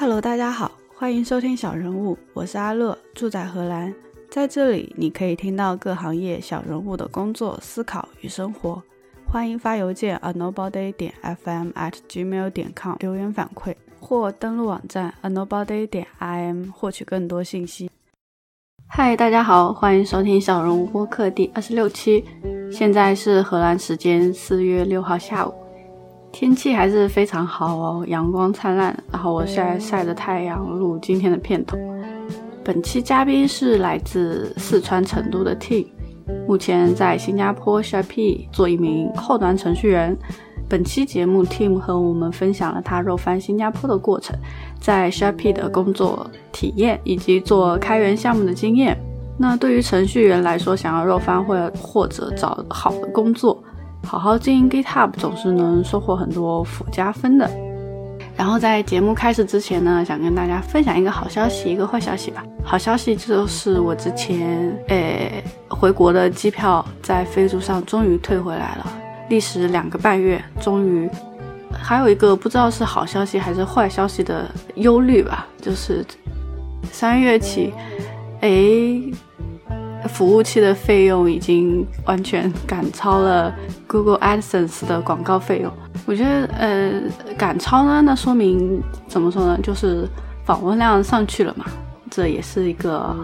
Hello，大家好，欢迎收听小人物，我是阿乐，住在荷兰，在这里你可以听到各行业小人物的工作、思考与生活。欢迎发邮件 a nobody 点 fm at gmail 点 com 留言反馈，或登录网站 a nobody 点 im 获取更多信息。嗨，大家好，欢迎收听小人物播客第二十六期。现在是荷兰时间四月六号下午，天气还是非常好哦，阳光灿烂。然后我现在晒着太阳录今天的片头。本期嘉宾是来自四川成都的 T，目前在新加坡 Shopee 做一名后端程序员。本期节目，Tim 和我们分享了他肉翻新加坡的过程，在 Shopee 的工作体验以及做开源项目的经验。那对于程序员来说，想要肉翻或或者找好的工作，好好经营 GitHub 总是能收获很多附加分的。然后在节目开始之前呢，想跟大家分享一个好消息，一个坏消息吧。好消息就是我之前诶回国的机票在飞猪上终于退回来了，历时两个半月，终于。还有一个不知道是好消息还是坏消息的忧虑吧，就是三月起，诶。服务器的费用已经完全赶超了 Google AdSense 的广告费用。我觉得，呃，赶超呢，那说明怎么说呢？就是访问量上去了嘛，这也是一个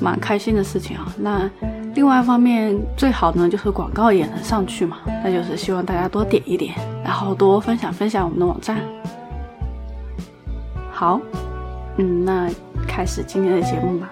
蛮开心的事情啊。那另外一方面，最好呢就是广告也能上去嘛，那就是希望大家多点一点，然后多分享分享我们的网站。好，嗯，那开始今天的节目吧。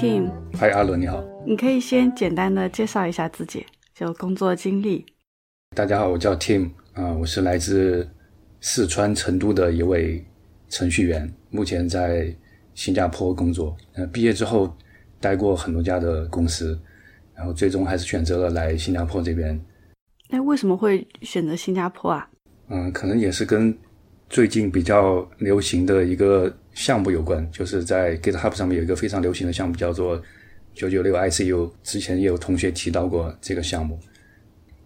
Team，嗨，阿伦，你好。你可以先简单的介绍一下自己，就工作经历。大家好，我叫 Team，啊，我是来自四川成都的一位程序员，目前在新加坡工作。呃，毕业之后待过很多家的公司，然后最终还是选择了来新加坡这边。那为什么会选择新加坡啊？嗯，可能也是跟最近比较流行的一个。项目有关，就是在 GitHub 上面有一个非常流行的项目，叫做九九六 ICU。之前也有同学提到过这个项目。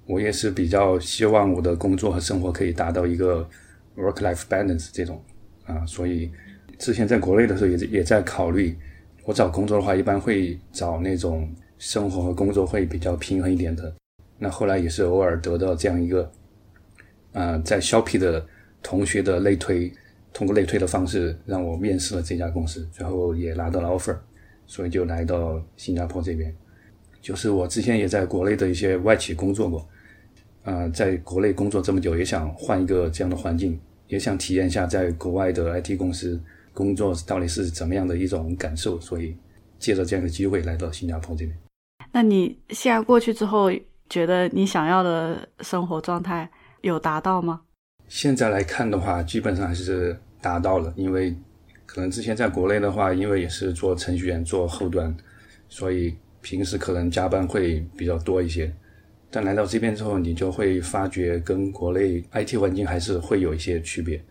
我也是比较希望我的工作和生活可以达到一个 work-life balance 这种啊，所以之前在国内的时候也也在考虑，我找工作的话一般会找那种生活和工作会比较平衡一点的。那后来也是偶尔得到这样一个啊，在 Shopee 的同学的类推。通过类推的方式让我面试了这家公司，最后也拿到了 offer，所以就来到新加坡这边。就是我之前也在国内的一些外企工作过，啊，在国内工作这么久，也想换一个这样的环境，也想体验一下在国外的 IT 公司工作到底是怎么样的一种感受，所以借着这样的机会来到新加坡这边。那你现在过去之后，觉得你想要的生活状态有达到吗？现在来看的话，基本上还是达到了。因为可能之前在国内的话，因为也是做程序员、做后端，所以平时可能加班会比较多一些。但来到这边之后，你就会发觉跟国内 IT 环境还是会有一些区别。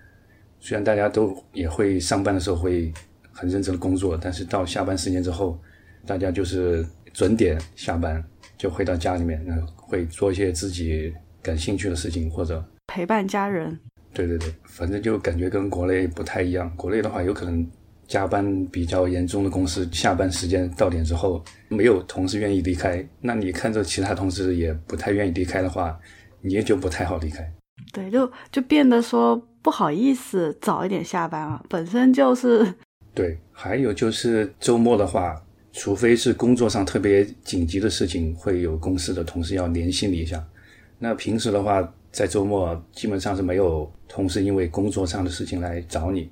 虽然大家都也会上班的时候会很认真的工作，但是到下班时间之后，大家就是准点下班，就回到家里面，会做一些自己感兴趣的事情或者。陪伴家人，对对对，反正就感觉跟国内不太一样。国内的话，有可能加班比较严重的公司，下班时间到点之后，没有同事愿意离开，那你看着其他同事也不太愿意离开的话，你也就不太好离开。对，就就变得说不好意思早一点下班啊，本身就是。对，还有就是周末的话，除非是工作上特别紧急的事情，会有公司的同事要联系你一下。那平时的话，在周末基本上是没有同事因为工作上的事情来找你，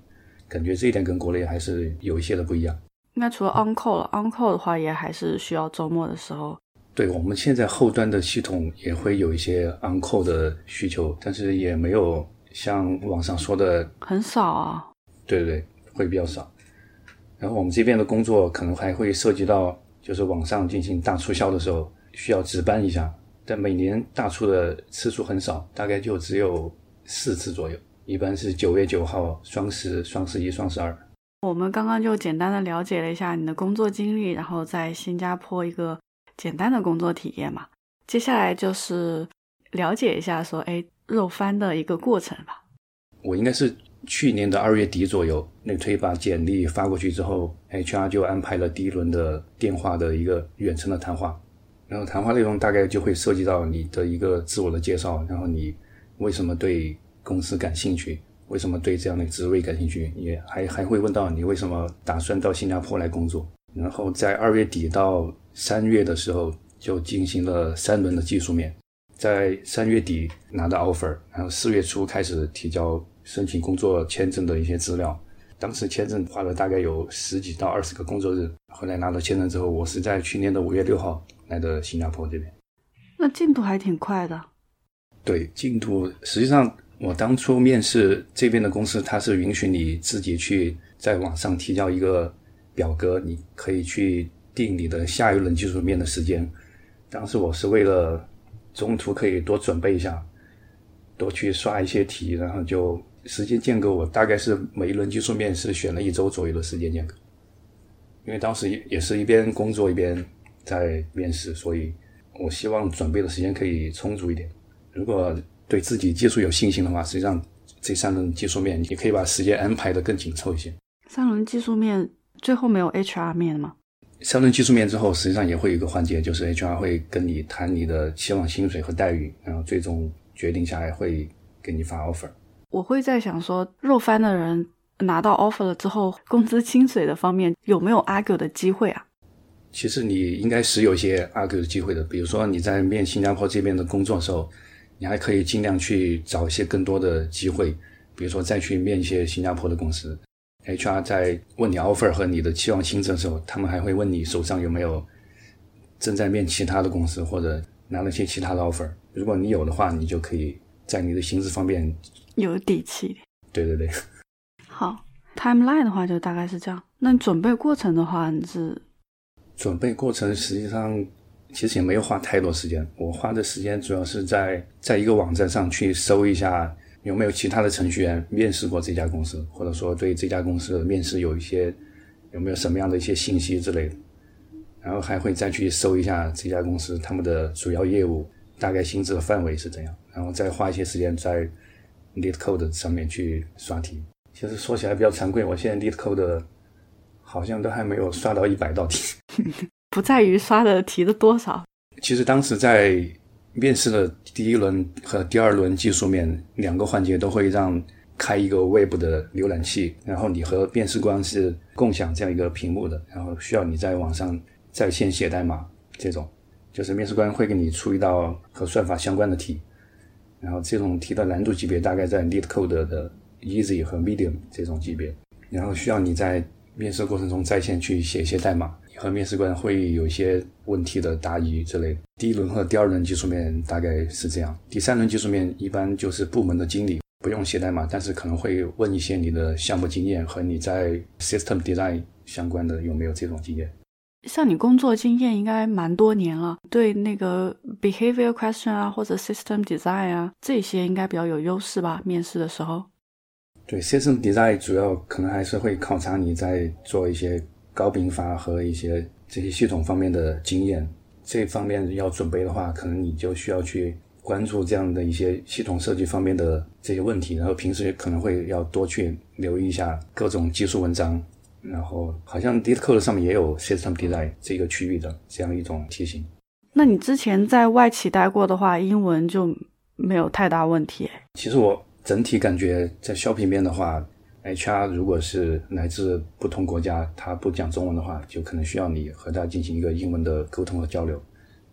感觉这一点跟国内还是有一些的不一样。那除了 on call 了，on call 的话也还是需要周末的时候。对，我们现在后端的系统也会有一些 on call 的需求，但是也没有像网上说的很少啊。对对对，会比较少。然后我们这边的工作可能还会涉及到，就是网上进行大促销的时候需要值班一下，但每年大促的次数很少，大概就只有四次左右，一般是九月九号、双十、双十一、双十二。我们刚刚就简单的了解了一下你的工作经历，然后在新加坡一个简单的工作体验嘛。接下来就是了解一下说，哎，肉翻的一个过程吧。我应该是去年的二月底左右，内推把简历发过去之后，HR 就安排了第一轮的电话的一个远程的谈话。然后谈话内容大概就会涉及到你的一个自我的介绍，然后你为什么对公司感兴趣，为什么对这样的职位感兴趣，也还还会问到你为什么打算到新加坡来工作。然后在二月底到三月的时候，就进行了三轮的技术面。在三月底拿到 offer，然后四月初开始提交申请工作签证的一些资料。当时签证花了大概有十几到二十个工作日。后来拿到签证之后，我是在去年的五月六号来的新加坡这边。那进度还挺快的。对，进度实际上我当初面试这边的公司，它是允许你自己去在网上提交一个表格，你可以去定你的下一轮技术面的时间。当时我是为了中途可以多准备一下，多去刷一些题，然后就时间间隔我大概是每一轮技术面是选了一周左右的时间间隔，因为当时也也是一边工作一边在面试，所以我希望准备的时间可以充足一点。如果对自己技术有信心的话，实际上这三轮技术面你可以把时间安排的更紧凑一些。三轮技术面最后没有 HR 面吗？三轮技术面之后，实际上也会有一个环节，就是 HR 会跟你谈你的期望薪水和待遇，然后最终决定下来会给你发 offer。我会在想说，肉翻的人拿到 offer 了之后，工资薪水的方面有没有 argue 的机会啊？其实你应该是有一些 argue 的机会的，比如说你在面新加坡这边的工作的时候，你还可以尽量去找一些更多的机会，比如说再去面一些新加坡的公司。HR 在问你 offer 和你的期望薪资的时候，他们还会问你手上有没有正在面其他的公司或者拿了些其他的 offer。如果你有的话，你就可以在你的薪资方面有底气。对对对。好，timeline 的话就大概是这样。那你准备过程的话，你是准备过程实际上其实也没有花太多时间，我花的时间主要是在在一个网站上去搜一下。有没有其他的程序员面试过这家公司，或者说对这家公司的面试有一些有没有什么样的一些信息之类的？然后还会再去搜一下这家公司他们的主要业务，大概薪资的范围是怎样，然后再花一些时间在 LeetCode 上面去刷题。其实说起来比较惭愧，我现在 LeetCode 好像都还没有刷到一百道题。不在于刷的题的多少，其实当时在。面试的第一轮和第二轮技术面两个环节都会让开一个 Web 的浏览器，然后你和面试官是共享这样一个屏幕的，然后需要你在网上在线写代码。这种就是面试官会给你出一道和算法相关的题，然后这种题的难度级别大概在 LeetCode 的 Easy 和 Medium 这种级别，然后需要你在面试过程中在线去写一些代码。和面试官会有一些问题的答疑之类。第一轮和第二轮技术面大概是这样，第三轮技术面一般就是部门的经理，不用写代码，但是可能会问一些你的项目经验和你在 system design 相关的有没有这种经验。像你工作经验应该蛮多年了，对那个 behavior question 啊或者 system design 啊这些应该比较有优势吧？面试的时候。对 system design 主要可能还是会考察你在做一些。高频发和一些这些系统方面的经验，这方面要准备的话，可能你就需要去关注这样的一些系统设计方面的这些问题，然后平时可能会要多去留意一下各种技术文章，然后好像 d i s c o d e 上面也有 System Design 这个区域的这样一种题型。那你之前在外企待过的话，英文就没有太大问题。其实我整体感觉在削皮面的话，HR 如果是来自不同国家，他不讲中文的话，就可能需要你和他进行一个英文的沟通和交流。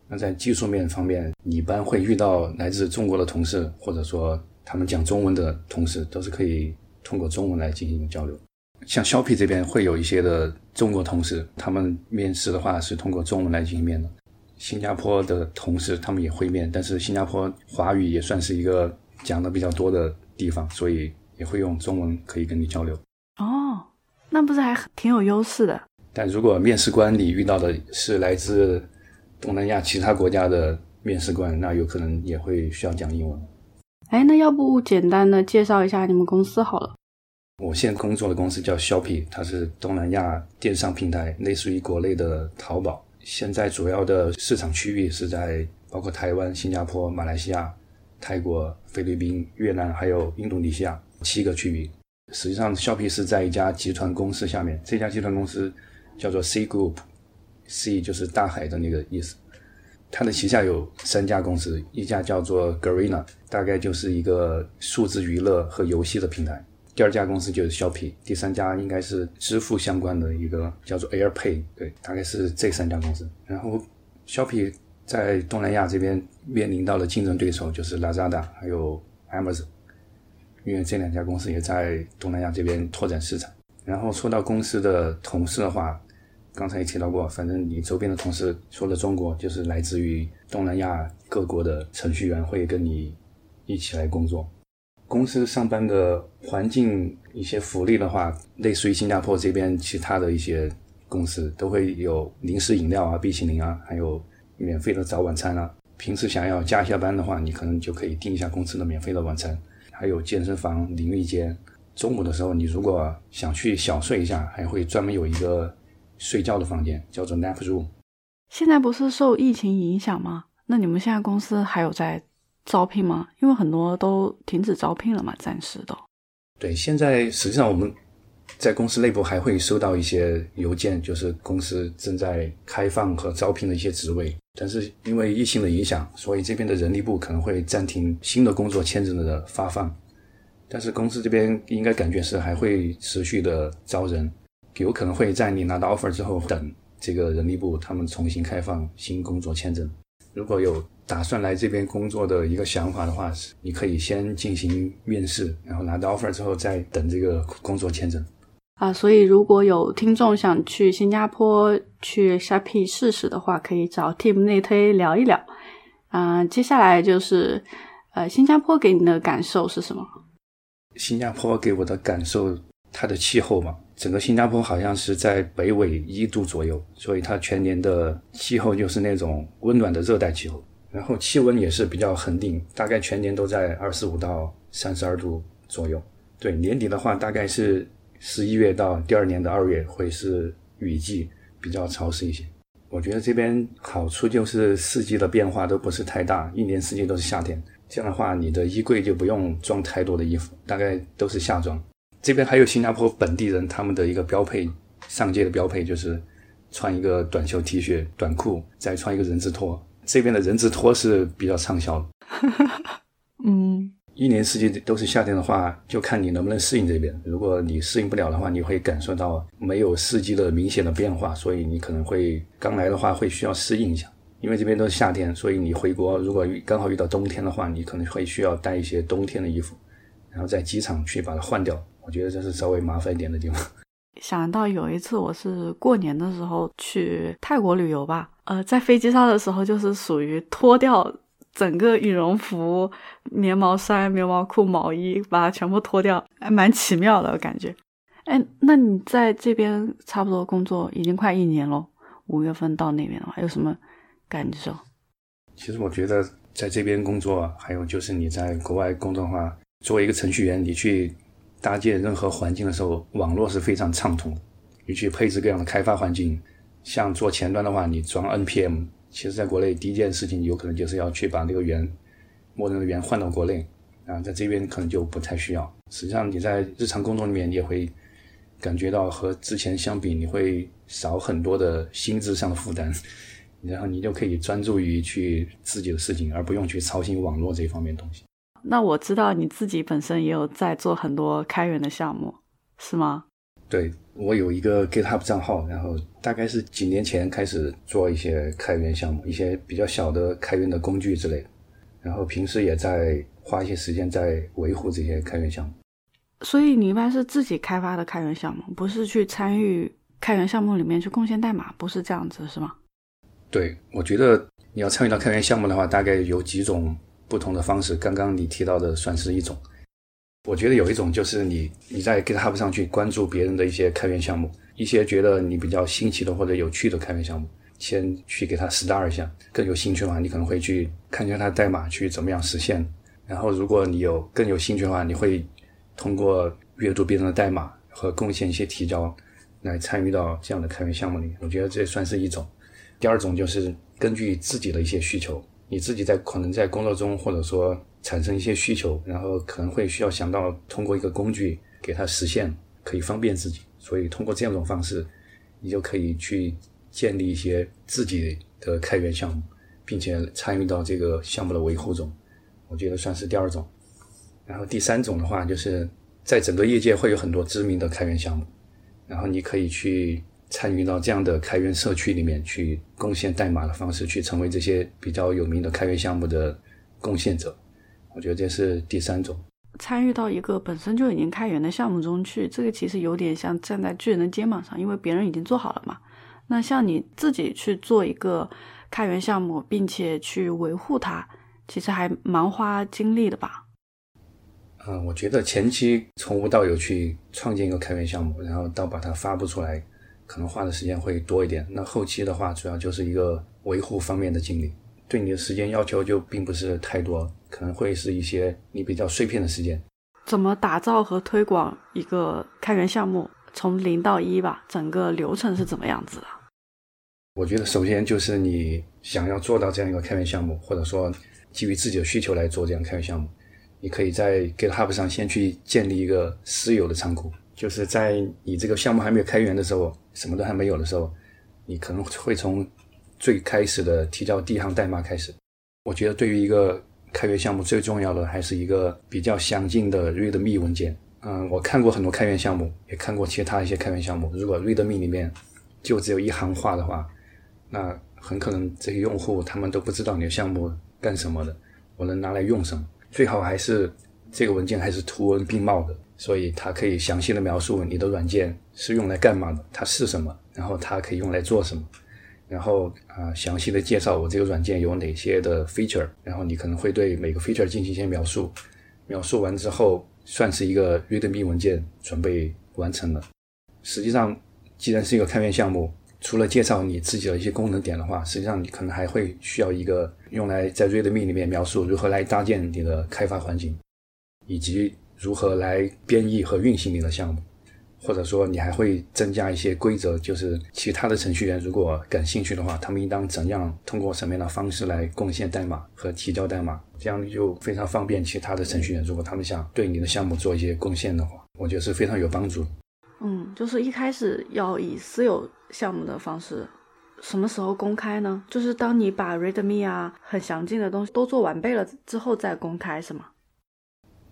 那在技术面方面，你一般会遇到来自中国的同事，或者说他们讲中文的同事，都是可以通过中文来进行交流。像削皮这边会有一些的中国同事，他们面试的话是通过中文来进行面的。新加坡的同事他们也会面，但是新加坡华语也算是一个讲的比较多的地方，所以也会用中文可以跟你交流。哦，那不是还挺有优势的？但如果面试官你遇到的是来自东南亚其他国家的面试官，那有可能也会需要讲英文。哎，那要不简单的介绍一下你们公司好了。我现在工作的公司叫 Shopee，它是东南亚电商平台，类似于国内的淘宝。现在主要的市场区域是在包括台湾、新加坡、马来西亚、泰国、菲律宾、越南，还有印度尼西亚七个区域。实际上，Shopee 是在一家集团公司下面，这家集团公司叫做 C Group，C 就是大海的那个意思。它的旗下有三家公司，一家叫做 Garena，大概就是一个数字娱乐和游戏的平台。第二家公司就是 Shopee，第三家应该是支付相关的一个叫做 AirPay，对，大概是这三家公司。然后 Shopee 在东南亚这边面临到的竞争对手就是 Lazada 还有 Amazon，因为这两家公司也在东南亚这边拓展市场。然后说到公司的同事的话，刚才也提到过，反正你周边的同事除了中国，就是来自于东南亚各国的程序员会跟你一起来工作。公司上班的环境、一些福利的话，类似于新加坡这边其他的一些公司，都会有零食饮料啊、冰淇淋啊，还有免费的早晚餐啊。平时想要加一下班的话，你可能就可以订一下公司的免费的晚餐。还有健身房、淋浴间。中午的时候，你如果想去小睡一下，还会专门有一个睡觉的房间，叫做 nap room。现在不是受疫情影响吗？那你们现在公司还有在？招聘吗？因为很多都停止招聘了嘛，暂时的。对，现在实际上我们在公司内部还会收到一些邮件，就是公司正在开放和招聘的一些职位。但是因为疫情的影响，所以这边的人力部可能会暂停新的工作签证的发放。但是公司这边应该感觉是还会持续的招人，有可能会在你拿到 offer 之后，等这个人力部他们重新开放新工作签证。如果有打算来这边工作的一个想法的话，你可以先进行面试，然后拿到 offer 之后再等这个工作签证。啊，所以如果有听众想去新加坡去 Shopee 试试的话，可以找 Team 内推聊一聊。啊，接下来就是呃，新加坡给你的感受是什么？新加坡给我的感受，它的气候嘛。整个新加坡好像是在北纬一度左右，所以它全年的气候就是那种温暖的热带气候，然后气温也是比较恒定，大概全年都在二十五到三十二度左右。对，年底的话大概是十一月到第二年的二月会是雨季，比较潮湿一些。我觉得这边好处就是四季的变化都不是太大，一年四季都是夏天，这样的话你的衣柜就不用装太多的衣服，大概都是夏装。这边还有新加坡本地人，他们的一个标配，上街的标配就是穿一个短袖 T 恤、短裤，再穿一个人字拖。这边的人字拖是比较畅销的。嗯，一年四季都是夏天的话，就看你能不能适应这边。如果你适应不了的话，你会感受到没有四季的明显的变化，所以你可能会刚来的话会需要适应一下。因为这边都是夏天，所以你回国如果刚好遇到冬天的话，你可能会需要带一些冬天的衣服，然后在机场去把它换掉。我觉得这是稍微麻烦一点的地方。想到有一次，我是过年的时候去泰国旅游吧，呃，在飞机上的时候，就是属于脱掉整个羽绒服、棉毛衫、棉毛裤、毛衣，把它全部脱掉，还蛮奇妙的感觉。哎，那你在这边差不多工作已经快一年了，五月份到那边的话，有什么感受？其实我觉得在这边工作，还有就是你在国外工作的话，作为一个程序员，你去。搭建任何环境的时候，网络是非常畅通。你去配置各样的开发环境，像做前端的话，你装 npm，其实在国内第一件事情有可能就是要去把那个源，默认的源换到国内啊，在这边可能就不太需要。实际上你在日常工作里面，你也会感觉到和之前相比，你会少很多的心智上的负担，然后你就可以专注于去自己的事情，而不用去操心网络这一方面东西。那我知道你自己本身也有在做很多开源的项目，是吗？对我有一个 GitHub 账号，然后大概是几年前开始做一些开源项目，一些比较小的开源的工具之类的，然后平时也在花一些时间在维护这些开源项目。所以你一般是自己开发的开源项目，不是去参与开源项目里面去贡献代码，不是这样子是吗？对，我觉得你要参与到开源项目的话，大概有几种不同的方式。刚刚你提到的算是一种。我觉得有一种就是你你在 GitHub 上去关注别人的一些开源项目，一些觉得你比较新奇的或者有趣的开源项目，先去给他 Star 一下。更有兴趣的话，你可能会去看一下它的代码，去怎么样实现。然后，如果你有更有兴趣的话，你会通过阅读别人的代码和贡献一些提交，来参与到这样的开源项目里面。我觉得这算是一种。第二种就是根据自己的一些需求，你自己在可能在工作中或者说。产生一些需求，然后可能会需要想到通过一个工具给它实现，可以方便自己。所以通过这样一种方式，你就可以去建立一些自己的开源项目，并且参与到这个项目的维护中。我觉得算是第二种。然后第三种的话，就是在整个业界会有很多知名的开源项目，然后你可以去参与到这样的开源社区里面去贡献代码的方式，去成为这些比较有名的开源项目的贡献者。我觉得这是第三种，参与到一个本身就已经开源的项目中去，这个其实有点像站在巨人的肩膀上，因为别人已经做好了嘛。那像你自己去做一个开源项目，并且去维护它，其实还蛮花精力的吧？嗯，我觉得前期从无到有去创建一个开源项目，然后到把它发布出来，可能花的时间会多一点。那后期的话，主要就是一个维护方面的精力。对你的时间要求就并不是太多，可能会是一些你比较碎片的时间。怎么打造和推广一个开源项目？从零到一吧，整个流程是怎么样子的？我觉得首先就是你想要做到这样一个开源项目，或者说基于自己的需求来做这样开源项目，你可以在 GitHub 上先去建立一个私有的仓库，就是在你这个项目还没有开源的时候，什么都还没有的时候，你可能会从。最开始的提交第一行代码开始，我觉得对于一个开源项目最重要的还是一个比较详尽的 README 文件。嗯，我看过很多开源项目，也看过其他一些开源项目。如果 README 里面就只有一行话的话，那很可能这些用户他们都不知道你的项目干什么的，我能拿来用什么。最好还是这个文件还是图文并茂的，所以它可以详细的描述你的软件是用来干嘛的，它是什么，然后它可以用来做什么。然后啊，详细的介绍我这个软件有哪些的 feature，然后你可能会对每个 feature 进行一些描述，描述完之后算是一个 readme 文件准备完成了。实际上，既然是一个开源项目，除了介绍你自己的一些功能点的话，实际上你可能还会需要一个用来在 readme 里面描述如何来搭建你的开发环境，以及如何来编译和运行你的项目。或者说，你还会增加一些规则，就是其他的程序员如果感兴趣的话，他们应当怎样通过什么样的方式来贡献代码和提交代码，这样就非常方便其他的程序员。如果他们想对你的项目做一些贡献的话，我觉得是非常有帮助。嗯，就是一开始要以私有项目的方式，什么时候公开呢？就是当你把 README 啊很详尽的东西都做完备了之后再公开，是吗？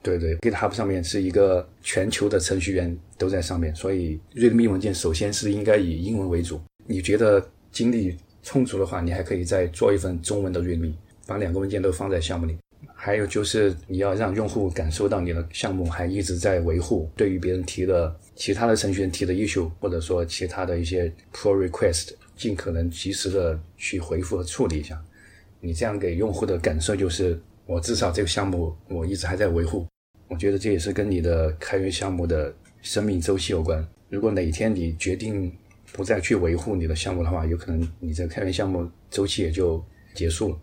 对对，GitHub 上面是一个全球的程序员都在上面，所以 README 文件首先是应该以英文为主。你觉得精力充足的话，你还可以再做一份中文的 README，把两个文件都放在项目里。还有就是你要让用户感受到你的项目还一直在维护，对于别人提的其他的程序员提的 issue，或者说其他的一些 pull request，尽可能及时的去回复和处理一下。你这样给用户的感受就是，我至少这个项目我一直还在维护。我觉得这也是跟你的开源项目的生命周期有关。如果哪一天你决定不再去维护你的项目的话，有可能你这开源项目周期也就结束了。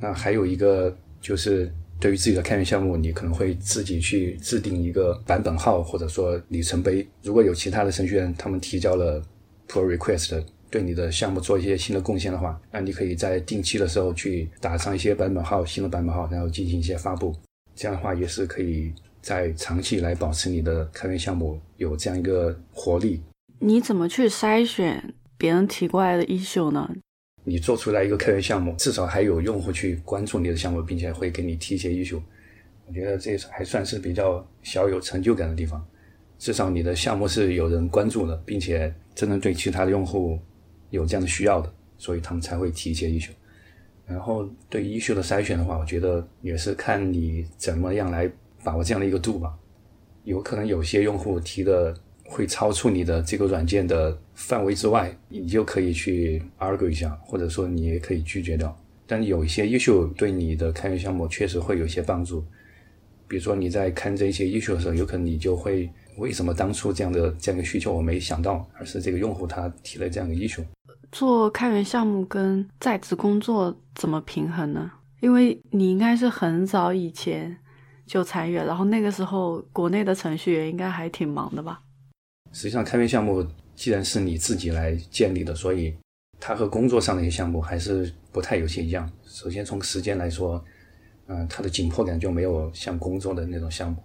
那还有一个就是，对于自己的开源项目，你可能会自己去制定一个版本号或者说里程碑。如果有其他的程序员他们提交了 pull request，对你的项目做一些新的贡献的话，那你可以在定期的时候去打上一些版本号、新的版本号，然后进行一些发布。这样的话也是可以在长期来保持你的开源项目有这样一个活力。你怎么去筛选别人提过来的 issue 呢？你做出来一个开源项目，至少还有用户去关注你的项目，并且会给你提一些 issue。我觉得这还算是比较小有成就感的地方。至少你的项目是有人关注的，并且真的对其他的用户有这样的需要的，所以他们才会提一些 issue。然后对 issue 的筛选的话，我觉得也是看你怎么样来把握这样的一个度吧。有可能有些用户提的会超出你的这个软件的范围之外，你就可以去 argue 一下，或者说你也可以拒绝掉。但有一些 issue 对你的开源项目确实会有一些帮助。比如说你在看这些 issue 的时候，有可能你就会为什么当初这样的这样一个需求我没想到，而是这个用户他提了这样的 issue。做开源项目跟在职工作怎么平衡呢？因为你应该是很早以前就参与了，然后那个时候国内的程序员应该还挺忙的吧？实际上，开源项目既然是你自己来建立的，所以它和工作上的一些项目还是不太有些一样。首先从时间来说。嗯，它的紧迫感就没有像工作的那种项目。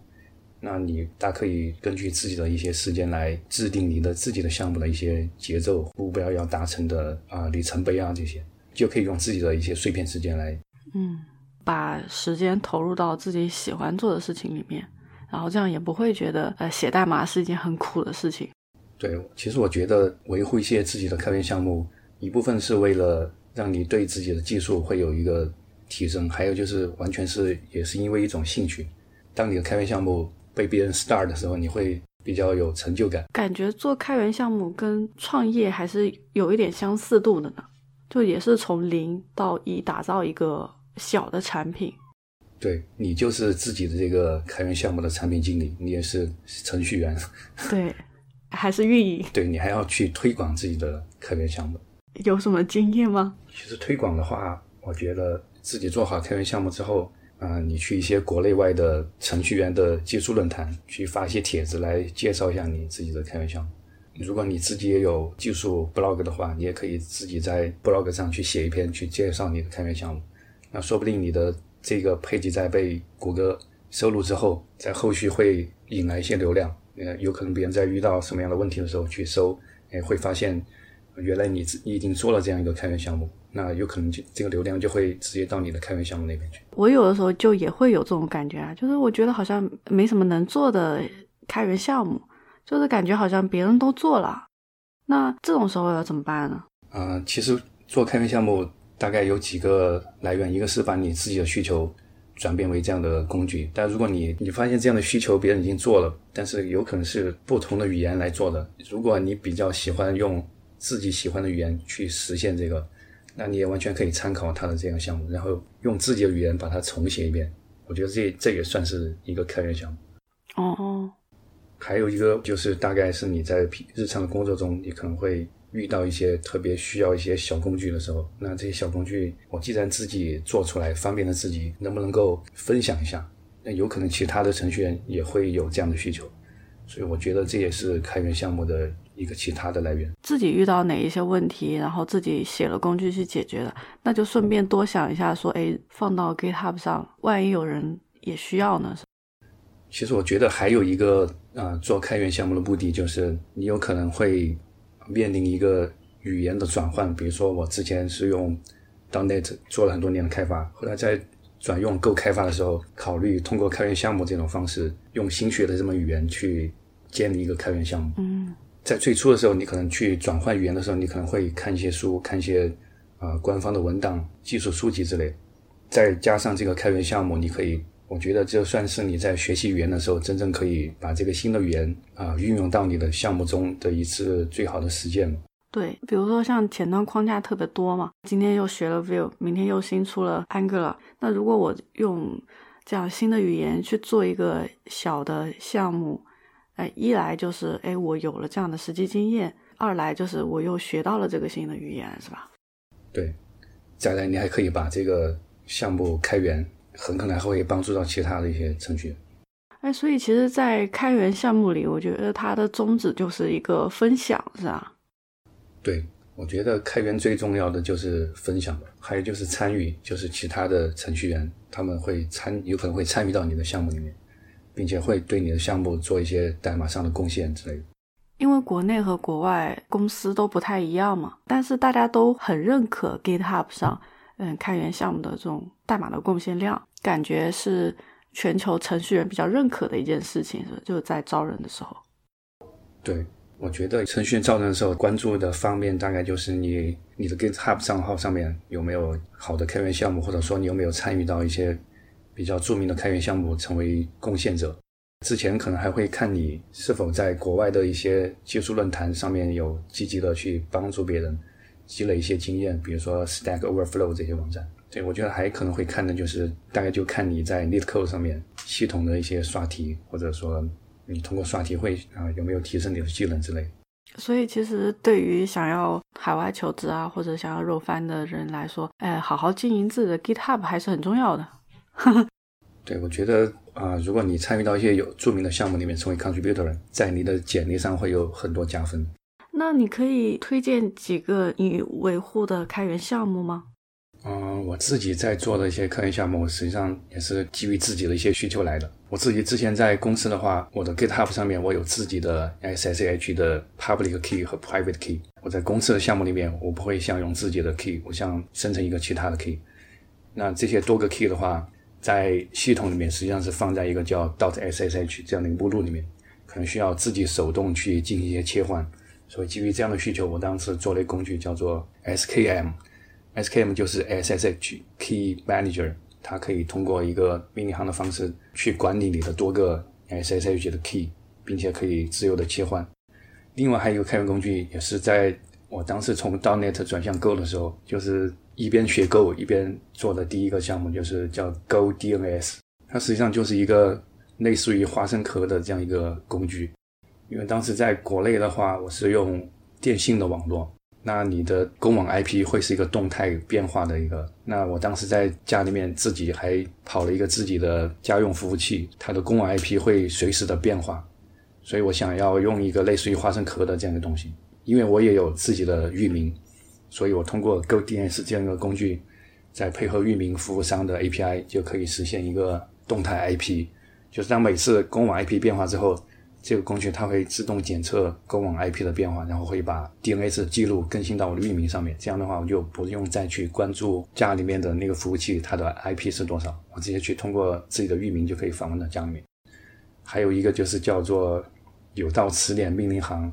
那你大可以根据自己的一些时间来制定你的自己的项目的一些节奏、目标要达成的啊里程碑啊这些，就可以用自己的一些碎片时间来，嗯，把时间投入到自己喜欢做的事情里面，然后这样也不会觉得呃写代码是一件很苦的事情。对，其实我觉得维护一些自己的开源项目，一部分是为了让你对自己的技术会有一个。提升，还有就是完全是也是因为一种兴趣。当你的开源项目被别人 start 的时候，你会比较有成就感。感觉做开源项目跟创业还是有一点相似度的呢，就也是从零到一打造一个小的产品。对你就是自己的这个开源项目的产品经理，你也是程序员。对，还是运营。对你还要去推广自己的开源项目，有什么经验吗？其实推广的话，我觉得。自己做好开源项目之后，啊，你去一些国内外的程序员的技术论坛去发一些帖子来介绍一下你自己的开源项目。如果你自己也有技术 blog 的话，你也可以自己在 blog 上去写一篇去介绍你的开源项目。那说不定你的这个配置在被谷歌收录之后，在后续会引来一些流量。呃，有可能别人在遇到什么样的问题的时候去搜，哎，会发现原来你你已经做了这样一个开源项目。那有可能就这个流量就会直接到你的开源项目那边去。我有的时候就也会有这种感觉啊，就是我觉得好像没什么能做的开源项目，就是感觉好像别人都做了。那这种时候要怎么办呢？啊，其实做开源项目大概有几个来源，一个是把你自己的需求转变为这样的工具。但如果你你发现这样的需求别人已经做了，但是有可能是不同的语言来做的，如果你比较喜欢用自己喜欢的语言去实现这个。那你也完全可以参考他的这样项目，然后用自己的语言把它重写一遍。我觉得这这也算是一个开源项目。哦，还有一个就是大概是你在日常的工作中，你可能会遇到一些特别需要一些小工具的时候，那这些小工具我既然自己做出来，方便了自己，能不能够分享一下？那有可能其他的程序员也会有这样的需求，所以我觉得这也是开源项目的。一个其他的来源，自己遇到哪一些问题，然后自己写了工具去解决的，那就顺便多想一下，说，哎，放到 GitHub 上，万一有人也需要呢？其实我觉得还有一个啊，做开源项目的目的就是，你有可能会面临一个语言的转换，比如说我之前是用 .NET 做了很多年的开发，后来在转用 Go 开发的时候，考虑通过开源项目这种方式，用新学的这么语言去建立一个开源项目。嗯。在最初的时候，你可能去转换语言的时候，你可能会看一些书，看一些啊官方的文档、技术书籍之类。再加上这个开源项目，你可以，我觉得这算是你在学习语言的时候，真正可以把这个新的语言啊运用到你的项目中的一次最好的实践。对，比如说像前端框架特别多嘛，今天又学了 Vue，明天又新出了 Angular。那如果我用这样新的语言去做一个小的项目。哎，一来就是哎，我有了这样的实际经验；二来就是我又学到了这个新的语言，是吧？对，再来你还可以把这个项目开源，很可能还会帮助到其他的一些程序员。哎，所以其实，在开源项目里，我觉得它的宗旨就是一个分享，是吧？对，我觉得开源最重要的就是分享，还有就是参与，就是其他的程序员他们会参，有可能会参与到你的项目里面。并且会对你的项目做一些代码上的贡献之类的。因为国内和国外公司都不太一样嘛，但是大家都很认可 GitHub 上，嗯，开源项目的这种代码的贡献量，感觉是全球程序员比较认可的一件事情，是就是在招人的时候。对，我觉得程序员招人的时候关注的方面大概就是你你的 GitHub 账号上面有没有好的开源项目，或者说你有没有参与到一些比较著名的开源项目，成为贡献者。之前可能还会看你是否在国外的一些技术论坛上面有积极的去帮助别人，积累一些经验，比如说 Stack Overflow 这些网站。对我觉得还可能会看的就是大概就看你在 LeetCode 上面系统的一些刷题，或者说你通过刷题会啊有没有提升你的技能之类。所以其实对于想要海外求职啊或者想要肉翻的人来说，哎，好好经营自己的 GitHub 还是很重要的。对，我觉得啊，如果你参与到一些有著名的项目里面，成为 contributor，在你的简历上会有很多加分。那你可以推荐几个你维护的开源项目吗？嗯，我自己在做的一些开源项目，实际上也是基于自己的一些需求来的。我自己之前在公司的话，我的 GitHub 上面我有自己的 SSH 的 public key 和 private key。我在公司的项目里面，我不会想用自己的 key，我想生成一个其他的 key。那这些多个 key 的话，在系统里面实际上是放在一个叫 .dot.ssh 这样的一个目录里面，可能需要自己手动去进行一些切换。所以基于这样的需求，我当时做了一个工具叫做 skm，skm 就是 SSH Key Manager，它可以通过一个命令行的方式去管理你的多个 SSH 的 key，并且可以自由的切换。另外还有一个开源工具，也是在我当时从 Donet 转向 Go 的时候，就是。一边学 Go 一边做的第一个项目就是叫 Go DNS，它实际上就是一个类似于花生壳的这样一个工具。因为当时在国内的话，我是用电信的网络，那你的公网 IP 会是一个动态变化的一个。那我当时在家里面自己还跑了一个自己的家用服务器，它的公网 IP 会随时的变化，所以我想要用一个类似于花生壳的这样的东西，因为我也有自己的域名。所以我通过 GoDNS 这样一个工具，再配合域名服务商的 API，就可以实现一个动态 IP。就是当每次公网 IP 变化之后，这个工具它会自动检测公网 IP 的变化，然后会把 DNS 记录更新到我的域名上面。这样的话，我就不用再去关注家里面的那个服务器它的 IP 是多少，我直接去通过自己的域名就可以访问到家里面。还有一个就是叫做有道词典命令行。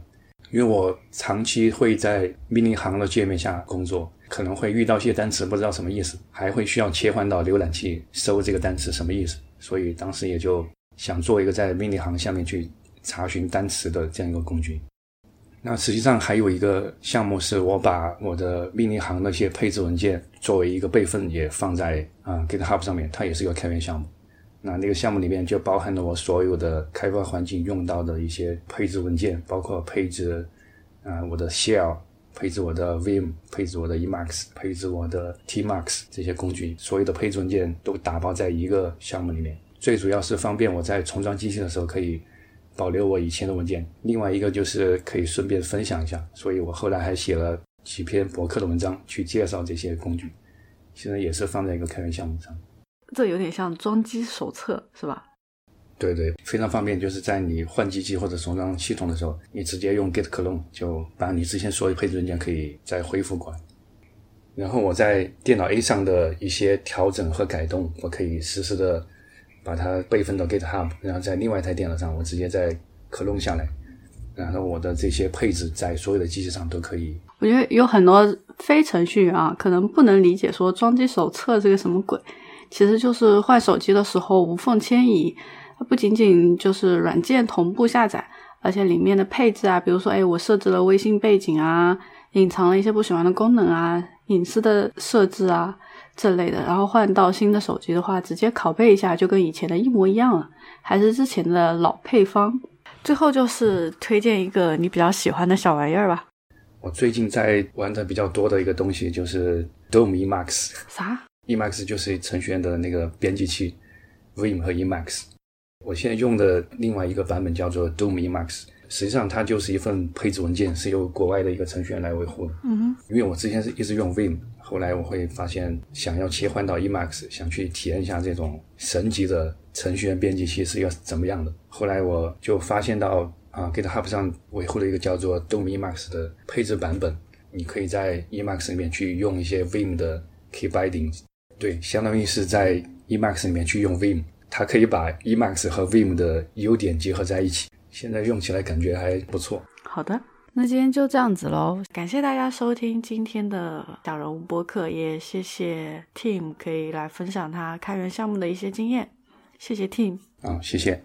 因为我长期会在命令行的界面下工作，可能会遇到一些单词不知道什么意思，还会需要切换到浏览器搜这个单词什么意思，所以当时也就想做一个在命令行下面去查询单词的这样一个工具。那实际上还有一个项目是我把我的命令行的一些配置文件作为一个备份也放在啊 GitHub 上面，它也是一个开源项目。那那个项目里面就包含了我所有的开发环境用到的一些配置文件，包括配置啊我的 Shell，配置我的 Vim，配置我的 Emacs，配置我的 Tmux 这些工具，所有的配置文件都打包在一个项目里面。最主要是方便我在重装机器的时候可以保留我以前的文件，另外一个就是可以顺便分享一下，所以我后来还写了几篇博客的文章去介绍这些工具，现在也是放在一个开源项目上。这有点像装机手册，是吧？对对，非常方便。就是在你换机器或者重装系统的时候，你直接用 Git clone 就把你之前所有配置文件可以再恢复过来。然后我在电脑 A 上的一些调整和改动，我可以实时的把它备份到 GitHub，然后在另外一台电脑上，我直接再 clone 下来，然后我的这些配置在所有的机器上都可以。我觉得有很多非程序员啊，可能不能理解说装机手册这个什么鬼。其实就是换手机的时候无缝迁移，它不仅仅就是软件同步下载，而且里面的配置啊，比如说，哎，我设置了微信背景啊，隐藏了一些不喜欢的功能啊，隐私的设置啊这类的，然后换到新的手机的话，直接拷贝一下就跟以前的一模一样了，还是之前的老配方。最后就是推荐一个你比较喜欢的小玩意儿吧。我最近在玩的比较多的一个东西就是 Dome Emacs。啥？Emacs 就是程序员的那个编辑器，Vim 和 Emacs。我现在用的另外一个版本叫做 Doom Emacs，实际上它就是一份配置文件，是由国外的一个程序员来维护的。嗯哼，因为我之前是一直用 Vim，后来我会发现想要切换到 Emacs，想去体验一下这种神级的程序员编辑器是要怎么样的。后来我就发现到啊，GitHub 上维护了一个叫做 Doom Emacs 的配置版本，你可以在 Emacs 里面去用一些 Vim 的 key binding，对，相当于是在 Emacs 里面去用 Vim，它可以把 Emacs 和 Vim 的优点结合在一起。现在用起来感觉还不错。好的，那今天就这样子喽。感谢大家收听今天的小人物播客，也谢谢 Team 可以来分享他开源项目的一些经验。谢谢 Team。啊，谢谢。